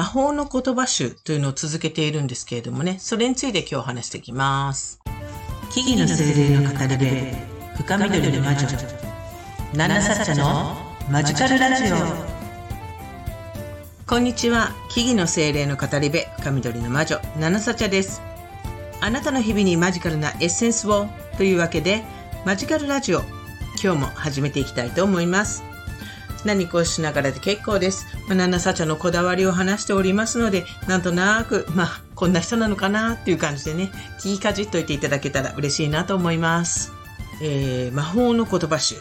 魔法の言葉集というのを続けているんですけれどもね、それについて今日話していきます。木々の精霊の語り部、深緑の魔女、七サチャのマジカルラジオ。こんにちは。木々の精霊の語り部、深緑の魔女、七サチャです。あなたの日々にマジカルなエッセンスをというわけで、マジカルラジオ、今日も始めていきたいと思います。何かをしながらで結構です。まあ、ナナサチャのこだわりを話しておりますので、なんとなく、まあ、こんな人なのかなっていう感じでね、聞きかじっといていただけたら嬉しいなと思います。えー、魔法の言葉集。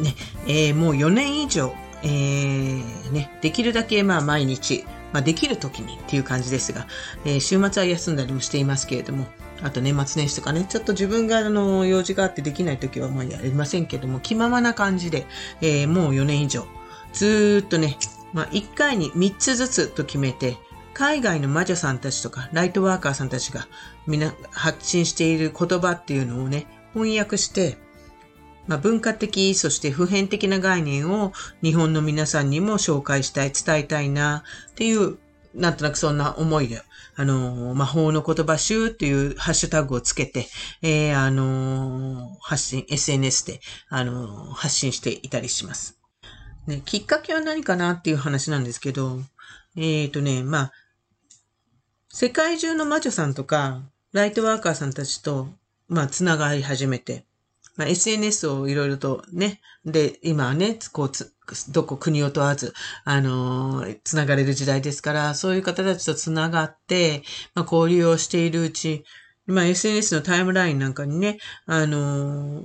ね、えー、もう4年以上、えー、ね、できるだけまあ毎日、まあできる時にっていう感じですが、えー、週末は休んだりもしていますけれども、あと年末年始とかね、ちょっと自分があの、用事があってできない時はもうやりませんけども、気ままな感じで、えー、もう4年以上、ずーっとね、まあ、1回に3つずつと決めて、海外の魔女さんたちとか、ライトワーカーさんたちが、みな発信している言葉っていうのをね、翻訳して、まあ、文化的、そして普遍的な概念を日本の皆さんにも紹介したい、伝えたいな、っていうなんとなくそんな思いで、あの、魔法の言葉集っていうハッシュタグをつけて、えー、あの、発信、SNS で、あの、発信していたりします。ね、きっかけは何かなっていう話なんですけど、えっ、とね、まあ、世界中の魔女さんとか、ライトワーカーさんたちと、まあ、つながり始めて、まあ、SNS をいろいろとね、で、今はね、こうつ、どこ国を問わず、あのー、つながれる時代ですから、そういう方たちとつながって、まあ、交流をしているうち、まあ、SNS のタイムラインなんかにね、あの、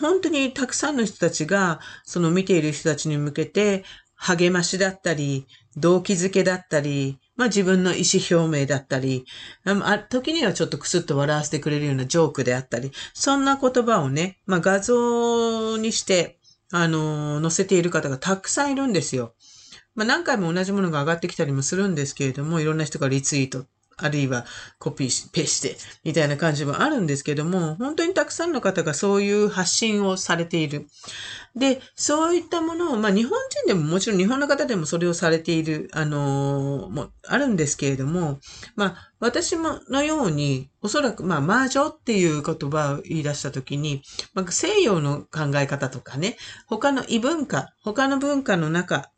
本当にたくさんの人たちが、その見ている人たちに向けて、励ましだったり、動機づけだったり、まあ自分の意思表明だったり、あ時にはちょっとクスッと笑わせてくれるようなジョークであったり、そんな言葉をね、まあ画像にして、あの載せている方がたくさんいるんですよ。まあ何回も同じものが上がってきたりもするんですけれども、いろんな人がリツイートあるいはコピーペーして、みたいな感じもあるんですけども、本当にたくさんの方がそういう発信をされている。で、そういったものを、まあ日本人でももちろん日本の方でもそれをされている、あのー、もあるんですけれども、まあ私ものように、おそらくまあ魔女っていう言葉を言い出したときに、まあ、西洋の考え方とかね、他の異文化、他の文化の中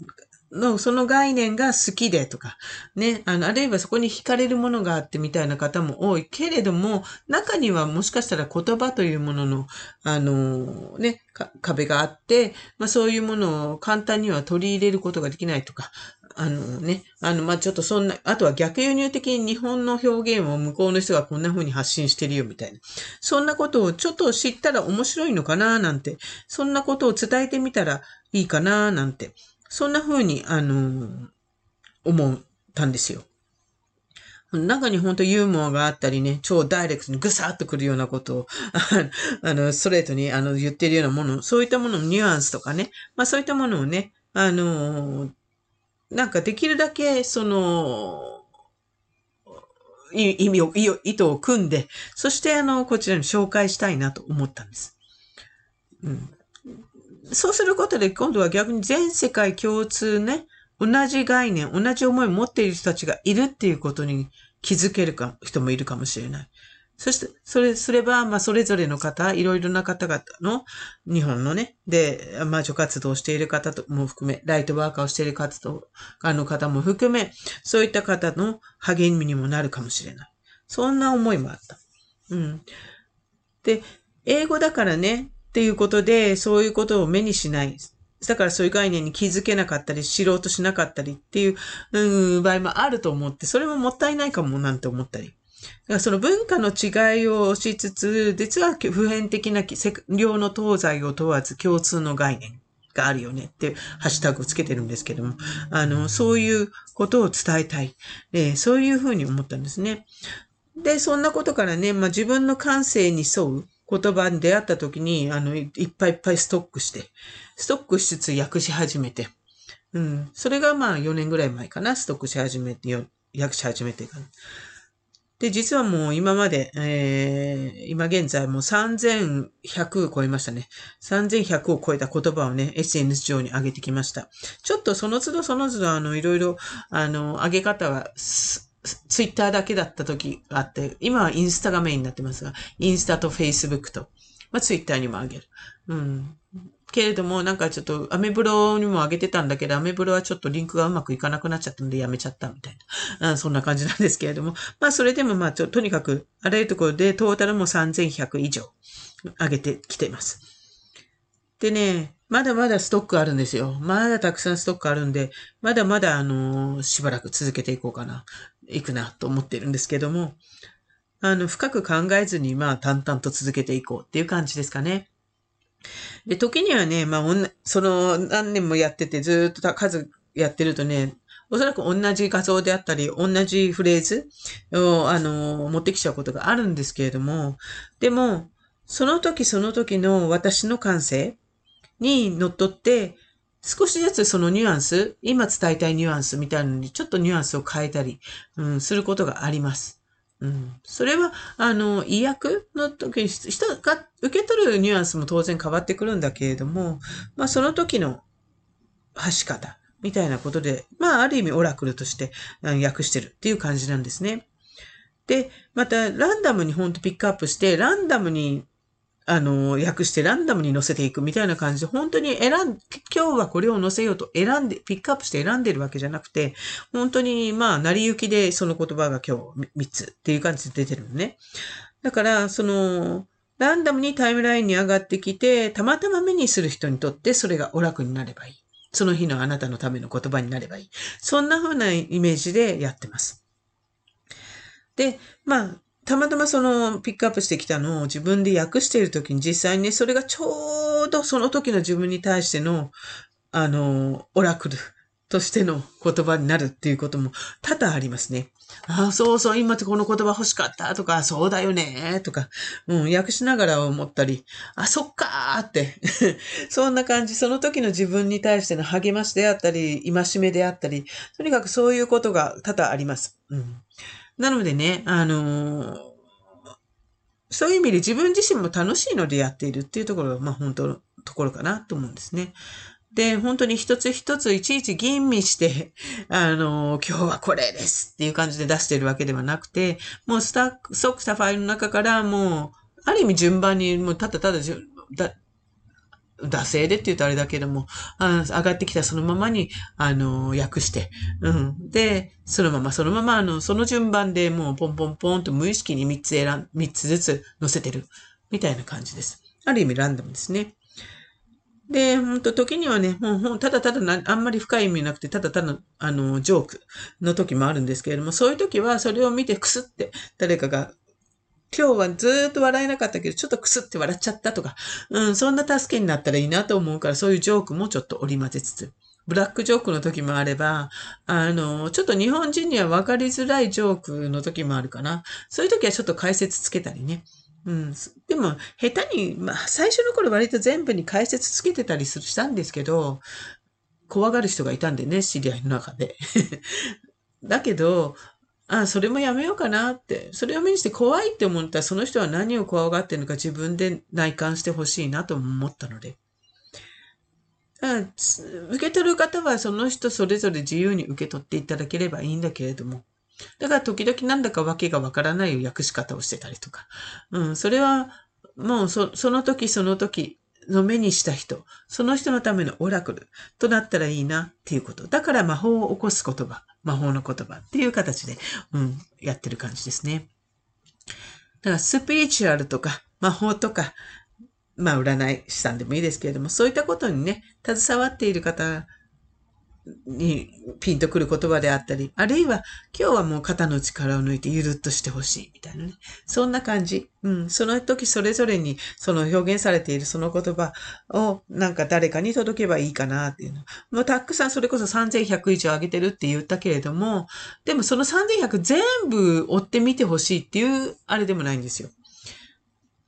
の、その概念が好きでとか、ね、あの、あるいはそこに惹かれるものがあってみたいな方も多いけれども、中にはもしかしたら言葉というものの、あの、ね、壁があって、まあそういうものを簡単には取り入れることができないとか、あのね、あの、まあ、ちょっとそんな、あとは逆輸入的に日本の表現を向こうの人がこんな風に発信してるよみたいな。そんなことをちょっと知ったら面白いのかななんて、そんなことを伝えてみたらいいかななんて。そんな風に、あの、思ったんですよ。中に本当ユーモアがあったりね、超ダイレクトにぐさっとくるようなことを、あの、ストレートにあの言ってるようなもの、そういったもののニュアンスとかね、まあそういったものをね、あの、なんかできるだけ、その、意味を、意図を組んで、そしてあの、こちらに紹介したいなと思ったんです。うん。そうすることで今度は逆に全世界共通ね、同じ概念、同じ思いを持っている人たちがいるっていうことに気づけるか、人もいるかもしれない。そして、それすれば、まあ、それぞれの方、いろいろな方々の、日本のね、で、魔女活動をしている方とも含め、ライトワーカーをしている活動家の方も含め、そういった方の励みにもなるかもしれない。そんな思いもあった。うん。で、英語だからね、っていうことで、そういうことを目にしない。だからそういう概念に気づけなかったり、知ろうとしなかったりっていう、うん、場合もあると思って、それももったいないかもなんて思ったり。だからその文化の違いをしつつ、実は普遍的な両の東西を問わず共通の概念があるよねってハッシュタグをつけてるんですけども、あの、そういうことを伝えたい。えー、そういうふうに思ったんですね。で、そんなことからね、まあ自分の感性に沿う、言葉に出会った時に、あの、いっぱいいっぱいストックして、ストックしつつ訳し始めて、うん。それがまあ4年ぐらい前かな、ストックし始めて、訳し始めて。で、実はもう今まで、えー、今現在もう3100超えましたね。3100を超えた言葉をね、SNS 上に上げてきました。ちょっとその都度その都度、あの、いろいろ、あの、上げ方は、ツイッターだけだった時があって、今はインスタがメインになってますが、インスタとフェイスブックと、まあ、ツイッターにも上げる。うん。けれども、なんかちょっと、アメブロにも上げてたんだけど、アメブロはちょっとリンクがうまくいかなくなっちゃったんでやめちゃったみたいな。あそんな感じなんですけれども。まあ、それでもまあ、ちょ、とにかく、あらゆるところでトータルも3100以上上げてきています。でね、まだまだストックあるんですよ。まだたくさんストックあるんで、まだまだあのー、しばらく続けていこうかな、いくなと思ってるんですけども、あの、深く考えずに、まあ、淡々と続けていこうっていう感じですかね。で、時にはね、まあ、その何年もやっててずっと数やってるとね、おそらく同じ画像であったり、同じフレーズを、あの、持ってきちゃうことがあるんですけれども、でも、その時その時の私の感性にのっとって、少しずつそのニュアンス、今伝えたいニュアンスみたいなのにちょっとニュアンスを変えたり、うん、することがあります。うん。それは、あの、意訳の時に、人が受け取るニュアンスも当然変わってくるんだけれども、まあ、その時の発し方みたいなことで、まあ、ある意味オラクルとして訳してるっていう感じなんですね。で、また、ランダムにほんとピックアップして、ランダムにあの、訳してランダムに載せていくみたいな感じで、本当に選ん、今日はこれを載せようと選んで、ピックアップして選んでるわけじゃなくて、本当に、まあ、成り行きでその言葉が今日3つっていう感じで出てるのね。だから、その、ランダムにタイムラインに上がってきて、たまたま目にする人にとってそれがお楽になればいい。その日のあなたのための言葉になればいい。そんな風なイメージでやってます。で、まあ、たまたまそのピックアップしてきたのを自分で訳しているときに実際にね、それがちょうどその時の自分に対しての、あの、オラクルとしての言葉になるっていうことも多々ありますね。ああ、そうそう、今ってこの言葉欲しかったとか、そうだよねとか、うん、訳しながら思ったり、あ、そっかーって そんな感じ、その時の自分に対しての励ましであったり、戒めであったり、とにかくそういうことが多々あります。うんなのでね、あのー、そういう意味で自分自身も楽しいのでやっているっていうところが、まあ本当のところかなと思うんですね。で、本当に一つ一ついちいち吟味して、あの、今日はこれですっていう感じで出してるわけではなくて、もうスタック、ソックしたファイルの中からもう、ある意味順番に、もうただただだ惰性でって言うとあれだけども、あ上がってきたそのままに、あの、訳して、うん。で、そのまま、そのまま、あの、その順番でもうポンポンポンと無意識に3つ選ん、3つずつ載せてる、みたいな感じです。ある意味ランダムですね。で、ほんと、時にはね、もう、ただただな、あんまり深い意味なくて、ただただ、あの、ジョークの時もあるんですけれども、そういう時は、それを見てくすって、誰かが今日はずっと笑えなかったけど、ちょっとクスって笑っちゃったとか、うん、そんな助けになったらいいなと思うから、そういうジョークもちょっと織り交ぜつつ。ブラックジョークの時もあれば、あの、ちょっと日本人には分かりづらいジョークの時もあるかな。そういう時はちょっと解説つけたりね。うん。でも、下手に、まあ、最初の頃割と全部に解説つけてたりするしたんですけど、怖がる人がいたんでね、知り合いの中で。だけど、あ、それもやめようかなって。それを目にして怖いって思ったら、その人は何を怖がってるのか自分で内観してほしいなと思ったので。受け取る方はその人それぞれ自由に受け取っていただければいいんだけれども。だから時々なんだかわけがわからない訳し方をしてたりとか。うん、それはもうそその時その時の目にした人、その人のためのオラクルとなったらいいなっていうこと。だから魔法を起こす言葉。魔法の言葉っていう形で、うん、やってる感じですね。だからスピリチュアルとか魔法とか、まあ占い師さんでもいいですけれども、そういったことにね、携わっている方にピンとくる言葉であったり、あるいは今日はもう肩の力を抜いてゆるっとしてほしいみたいなね。そんな感じ。うん。その時それぞれにその表現されているその言葉をなんか誰かに届けばいいかなっていうの。もうたくさんそれこそ3100以上上げてるって言ったけれども、でもその3100全部追ってみてほしいっていうあれでもないんですよ。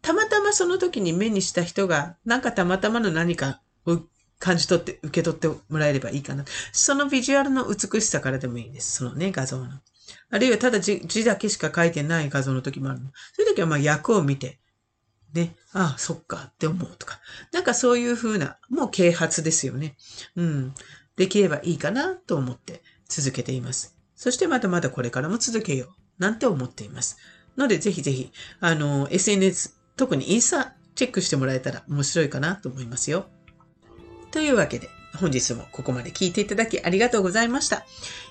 たまたまその時に目にした人が、なんかたまたまの何か感じ取って、受け取ってもらえればいいかな。そのビジュアルの美しさからでもいいです。そのね、画像の。あるいはただ字だけしか書いてない画像の時もあるの。そういう時はまあ役を見て、ね、ああ、そっかって思うとか。なんかそういう風な、もう啓発ですよね。うん。できればいいかなと思って続けています。そしてまだまだこれからも続けようなんて思っています。のでぜひぜひ、あの、SNS、特にインスタチェックしてもらえたら面白いかなと思いますよ。というわけで、本日もここまで聞いていただきありがとうございました。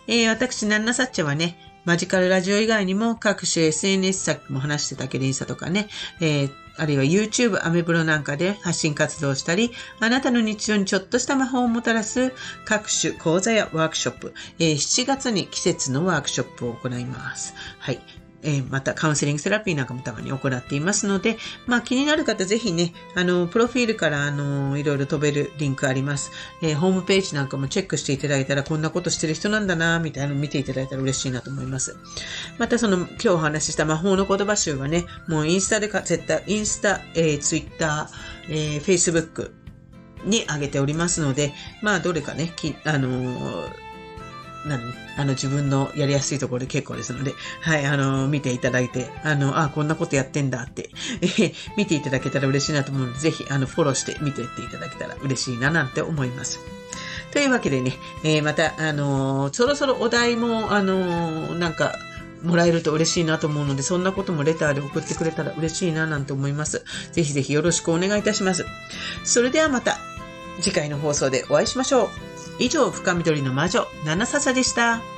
えー、私、ナンナサッチャはね、マジカルラジオ以外にも各種 SNS さっきも話してたけどインスタとかね、えー、あるいは YouTube、アメブロなんかで発信活動したり、あなたの日常にちょっとした魔法をもたらす各種講座やワークショップ、えー、7月に季節のワークショップを行います。はい。えー、またカウンセリングセラピーなんかもたまに行っていますので、まあ気になる方ぜひね、あの、プロフィールからあの、いろいろ飛べるリンクあります。えー、ホームページなんかもチェックしていただいたらこんなことしてる人なんだな、みたいなの見ていただいたら嬉しいなと思います。またその今日お話しした魔法の言葉集はね、もうインスタでか、絶対、インスタ、えー、ツイッター、えー、フェイスブックに上げておりますので、まあどれかね、きあのー何あの、自分のやりやすいところで結構ですので、はい、あの、見ていただいて、あの、あ、こんなことやってんだって、え 見ていただけたら嬉しいなと思うので、ぜひ、あの、フォローして見ていっていただけたら嬉しいななんて思います。というわけでね、えー、また、あのそろそろお題も、あのなんか、もらえると嬉しいなと思うので、そんなこともレターで送ってくれたら嬉しいななんて思います。ぜひぜひよろしくお願いいたします。それではまた次回の放送でお会いしましょう。以上、深緑の魔女、七笹でした。